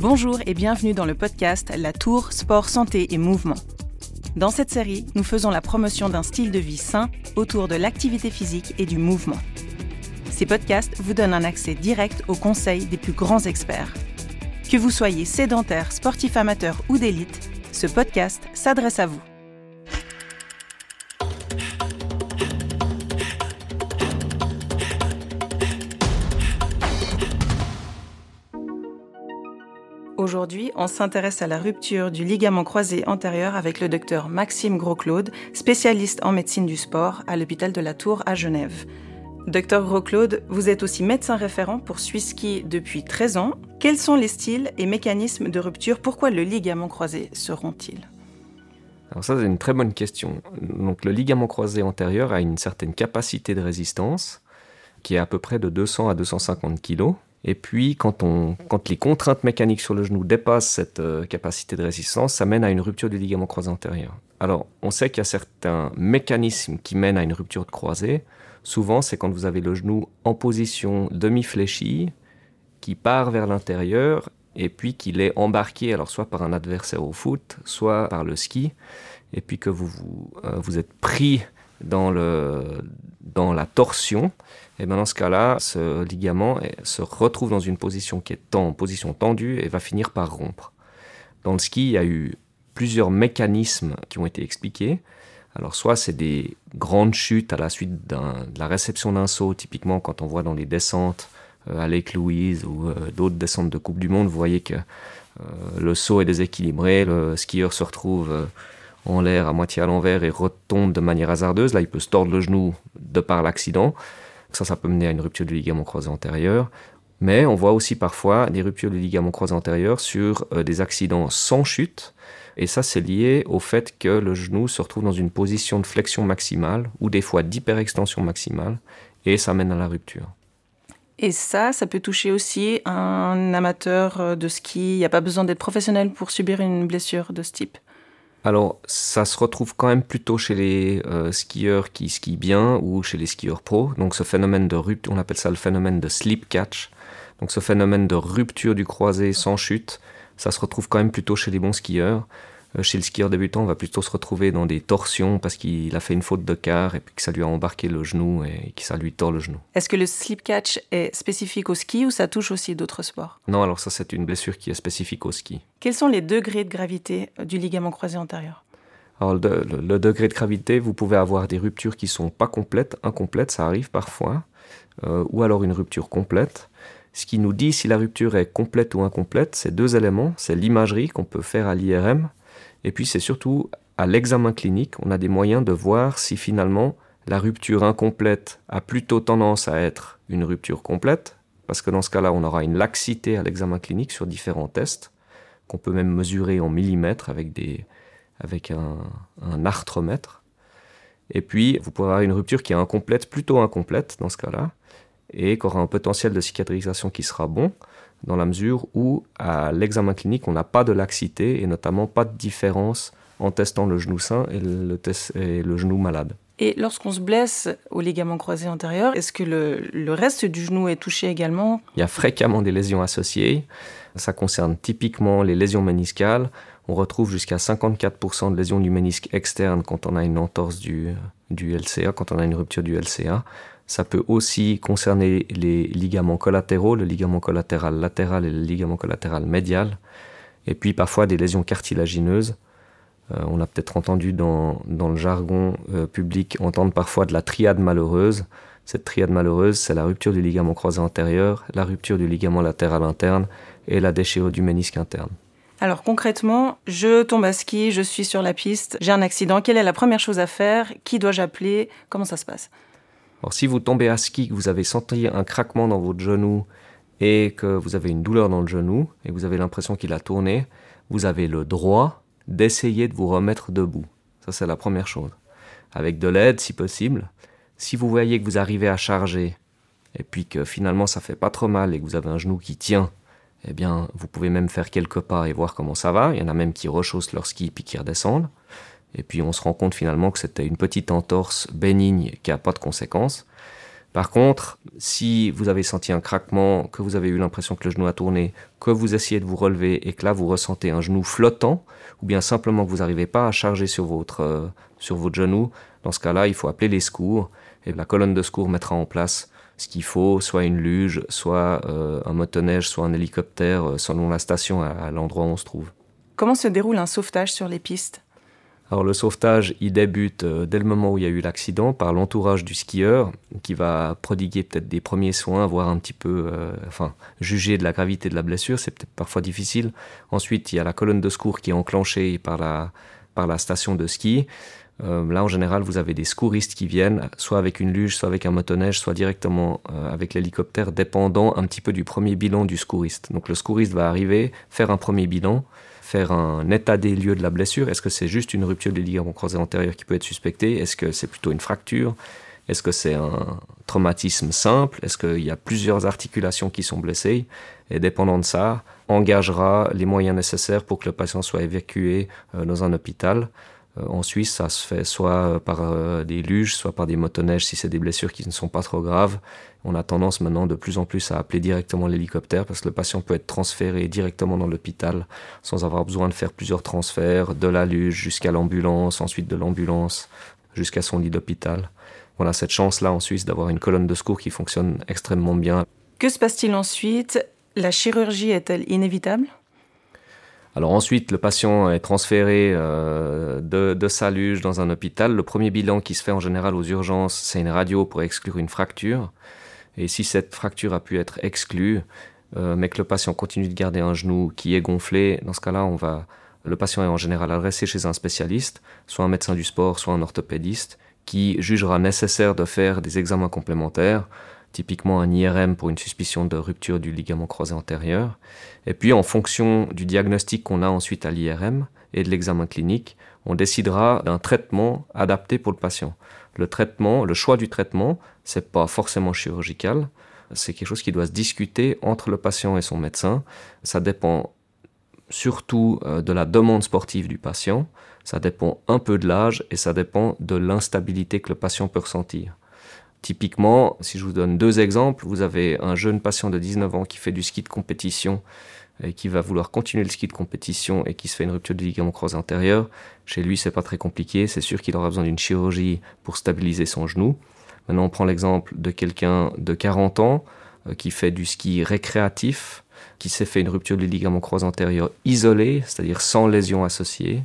Bonjour et bienvenue dans le podcast La Tour Sport, Santé et Mouvement. Dans cette série, nous faisons la promotion d'un style de vie sain autour de l'activité physique et du mouvement. Ces podcasts vous donnent un accès direct aux conseils des plus grands experts. Que vous soyez sédentaire, sportif amateur ou d'élite, ce podcast s'adresse à vous. Aujourd'hui, on s'intéresse à la rupture du ligament croisé antérieur avec le docteur Maxime Gros-Claude, spécialiste en médecine du sport à l'hôpital de la Tour à Genève. Docteur Gros-Claude, vous êtes aussi médecin référent pour Swisski depuis 13 ans. Quels sont les styles et mécanismes de rupture? Pourquoi le ligament croisé seront-ils? Alors ça, c'est une très bonne question. Donc le ligament croisé antérieur a une certaine capacité de résistance qui est à peu près de 200 à 250 kg. Et puis, quand, les contraintes mécaniques sur le genou dépassent cette euh, capacité de résistance, ça mène à une rupture du ligament croisé antérieur. Alors, on sait qu'il y a certains mécanismes qui mènent à une rupture de croisée. Souvent, c'est quand vous avez le genou en position demi-fléchie, qui part vers l'intérieur, et puis qu'il est embarqué, alors soit par un adversaire au foot, soit par le ski, et puis que vous, vous, euh, vous êtes pris dans, le, dans la torsion, et bien dans ce cas-là, ce ligament se retrouve dans une position qui est en position tendue et va finir par rompre. Dans le ski, il y a eu plusieurs mécanismes qui ont été expliqués. Alors soit c'est des grandes chutes à la suite de la réception d'un saut, typiquement quand on voit dans les descentes euh, à Lake Louise ou euh, d'autres descentes de Coupe du Monde, vous voyez que euh, le saut est déséquilibré, le skieur se retrouve en l'air à moitié à l'envers et retombe de manière hasardeuse. Là, il peut se tordre le genou de par l'accident. Ça, ça peut mener à une rupture du ligament croisé antérieur. Mais on voit aussi parfois des ruptures du ligament croisé antérieur sur euh, des accidents sans chute. Et ça, c'est lié au fait que le genou se retrouve dans une position de flexion maximale ou des fois d'hyperextension maximale. Et ça mène à la rupture. Et ça, ça peut toucher aussi un amateur euh, de ski. Il n'y a pas besoin d'être professionnel pour subir une blessure de ce type. Alors, ça se retrouve quand même plutôt chez les euh, skieurs qui skient bien ou chez les skieurs pros. Donc, ce phénomène de rupture, on appelle ça le phénomène de slip catch. Donc, ce phénomène de rupture du croisé sans chute, ça se retrouve quand même plutôt chez les bons skieurs. Euh, chez le skieur débutant, on va plutôt se retrouver dans des torsions parce qu'il a fait une faute de quart et puis que ça lui a embarqué le genou et que ça lui tord le genou. Est-ce que le slip catch est spécifique au ski ou ça touche aussi d'autres sports? Non, alors ça c'est une blessure qui est spécifique au ski. Quels sont les degrés de gravité du ligament croisé antérieur? Alors le, degré de gravité, vous pouvez avoir des ruptures qui sont pas complètes, incomplètes, ça arrive parfois, euh, ou alors une rupture complète. Ce qui nous dit si la rupture est complète ou incomplète, c'est deux éléments. C'est l'imagerie qu'on peut faire à l'IRM et puis c'est surtout à l'examen clinique, on a des moyens de voir si finalement la rupture incomplète a plutôt tendance à être une rupture complète, parce que dans ce cas-là, on aura une laxité à l'examen clinique sur différents tests, qu'on peut même mesurer en millimètres avec, des, avec un, arthromètre. Et puis, vous pouvez avoir une rupture qui est incomplète, plutôt incomplète dans ce cas-là, et qui aura un potentiel de cicatrisation qui sera bon dans la mesure où à l'examen clinique, on n'a pas de laxité et notamment pas de différence en testant le genou sain et le, et le genou malade. Et lorsqu'on se blesse au ligament croisé antérieur, est-ce que le, le, reste du genou est touché également? Il y a fréquemment des lésions associées. Ça concerne typiquement les lésions méniscales. On retrouve jusqu'à 54% de lésions du ménisque externe quand on a une entorse du, du LCA, quand on a une rupture du LCA. Ça peut aussi concerner les ligaments collatéraux, le ligament collatéral latéral et le ligament collatéral médial. Et puis parfois des lésions cartilagineuses. Euh, on a peut-être entendu dans, dans, le jargon euh, public entendre parfois de la triade malheureuse. Cette triade malheureuse, c'est la rupture du ligament croisé antérieur, la rupture du ligament latéral interne et la déchirure du ménisque interne. Alors concrètement, je tombe à ski, je suis sur la piste, j'ai un accident. Quelle est la première chose à faire? Qui dois-je appeler? Comment ça se passe? Alors si vous tombez à ski, que vous avez senti un craquement dans votre genou et que vous avez une douleur dans le genou et que vous avez l'impression qu'il a tourné, vous avez le droit d'essayer de vous remettre debout. Ça c'est la première chose. Avec de l'aide si possible. Si vous voyez que vous arrivez à charger et puis que finalement ça fait pas trop mal et que vous avez un genou qui tient, eh bien vous pouvez même faire quelques pas et voir comment ça va. Il y en a même qui rechaussent leur ski puis qui redescendent. Et puis on se rend compte finalement que c'était une petite entorse bénigne qui n'a pas de conséquences. Par contre, si vous avez senti un craquement, que vous avez eu l'impression que le genou a tourné, que vous essayez de vous relever et que là vous ressentez un genou flottant, ou bien simplement que vous n'arrivez pas à charger sur votre, euh, sur votre genou, dans ce cas-là, il faut appeler les secours et la colonne de secours mettra en place ce qu'il faut, soit une luge, soit euh, un motoneige, soit un hélicoptère, euh, selon la station à l'endroit où on se trouve. Comment se déroule un sauvetage sur les pistes? Alors le sauvetage, il débute euh, dès le moment où il y a eu l'accident par l'entourage du skieur qui va prodiguer peut-être des premiers soins, voir un petit peu, euh, enfin, juger de la gravité de la blessure, c'est peut-être parfois difficile. Ensuite, il y a la colonne de secours qui est enclenchée par la, par la station de ski. Euh, là, en général, vous avez des secouristes qui viennent, soit avec une luge, soit avec un motoneige, soit directement avec l'hélicoptère, dépendant un petit peu du premier bilan du secouriste. Donc le secouriste va arriver, faire un premier bilan, faire un état des lieux de la blessure? Est-ce que c'est juste une rupture des ligaments croisés antérieurs qui peut être suspectée? Est-ce que c'est plutôt une fracture? Est-ce que c'est un traumatisme simple? Est-ce qu'il y a plusieurs articulations qui sont blessées? Et dépendant de ça, engagera les moyens nécessaires pour que le patient soit évacué euh, dans un hôpital. Euh, en Suisse, ça se fait soit par euh, des luges, soit par des motoneiges si c'est des blessures qui ne sont pas trop graves. On a tendance maintenant de plus en plus à appeler directement l'hélicoptère parce que le patient peut être transféré directement dans l'hôpital sans avoir besoin de faire plusieurs transferts, de la luge jusqu'à l'ambulance, ensuite de l'ambulance jusqu'à son lit d'hôpital. On a cette chance-là en Suisse d'avoir une colonne de secours qui fonctionne extrêmement bien. Que se passe-t-il ensuite? La chirurgie est-elle inévitable? Ensuite, le patient est transféré euh, de, sa luge dans un hôpital. Le premier bilan qui se fait en général aux urgences, c'est une radio pour exclure une fracture. Et si cette fracture a pu être exclue, euh, mais que le patient continue de garder un genou qui est gonflé, dans ce cas-là, on le patient est en général adressé chez un spécialiste, soit un médecin du sport, soit un orthopédiste, qui jugera nécessaire de faire des examens complémentaires typiquement un IRM pour une suspicion de rupture du ligament croisé antérieur. Et puis en fonction du diagnostic qu'on a ensuite à l'IRM et de l'examen clinique, on décidera d'un traitement adapté pour le patient. Le traitement, le choix du traitement, c'est pas forcément chirurgical, c'est quelque chose qui doit se discuter entre le patient et son médecin. Ça dépend surtout euh, de la demande sportive du patient, ça dépend un peu de l'âge et ça dépend de l'instabilité que le patient peut ressentir. Typiquement, si je vous donne deux exemples, vous avez un jeune patient de 19 ans qui fait du ski de compétition et qui va vouloir continuer le ski de compétition et qui se fait une rupture du ligament croisé antérieur. Chez lui, c'est pas très compliqué. C'est sûr qu'il aura besoin d'une chirurgie pour stabiliser son genou. Maintenant, on prend l'exemple de quelqu'un de 40 ans euh, qui fait du ski récréatif, qui s'est fait une rupture du ligament croisé antérieur isolée, c'est-à-dire sans lésion associée,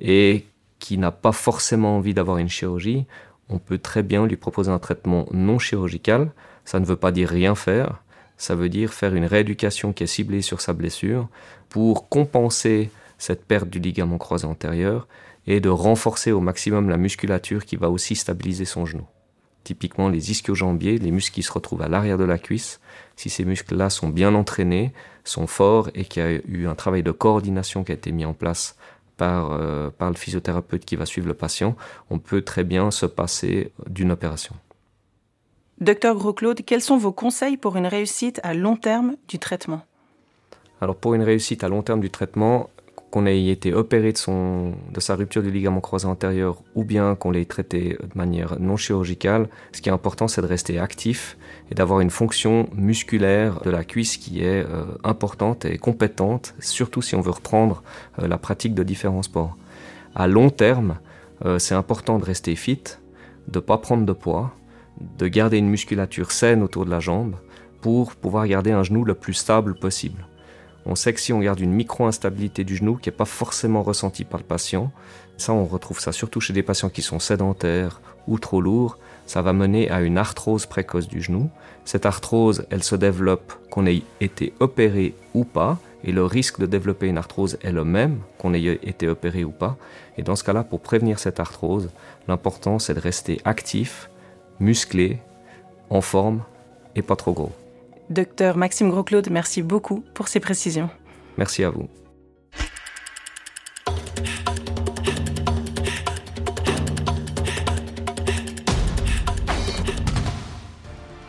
et qui n'a pas forcément envie d'avoir une chirurgie on peut très bien lui proposer un traitement non chirurgical. Ça ne veut pas dire rien faire, ça veut dire faire une rééducation qui est ciblée sur sa blessure pour compenser cette perte du ligament croisé antérieur et de renforcer au maximum la musculature qui va aussi stabiliser son genou. Typiquement les ischio-jambiers, les muscles qui se retrouvent à l'arrière de la cuisse, si ces muscles-là sont bien entraînés, sont forts et qu'il y a eu un travail de coordination qui a été mis en place euh, par, le physiothérapeute qui va suivre le patient, on peut très bien se passer d'une opération. Docteur Gros-Claude, quels sont vos conseils pour une réussite à long terme du traitement? Alors pour une réussite à long terme du traitement, qu'on ait été opéré de, son, de sa rupture du ligament croisé antérieur ou bien qu'on l'ait traité de manière non chirurgicale, ce qui est important, c'est de rester actif et d'avoir une fonction musculaire de la cuisse qui est euh, importante et compétente, surtout si on veut reprendre euh, la pratique de différents sports. À long terme, euh, c'est important de rester fit, de ne pas prendre de poids, de garder une musculature saine autour de la jambe pour pouvoir garder un genou le plus stable possible. On sait que si on garde une micro-instabilité du genou qui n'est pas forcément ressentie par le patient, ça on retrouve ça surtout chez des patients qui sont sédentaires ou trop lourds, ça va mener à une arthrose précoce du genou. Cette arthrose, elle se développe qu'on ait été opéré ou pas, et le risque de développer une arthrose est le même qu'on ait été opéré ou pas. Et dans ce cas-là, pour prévenir cette arthrose, l'important c'est de rester actif, musclé, en forme et pas trop gros. Docteur Maxime Gros-Claude, merci beaucoup pour ces précisions. Merci à vous.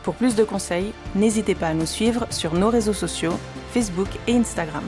Pour plus de conseils, n'hésitez pas à nous suivre sur nos réseaux sociaux, Facebook et Instagram.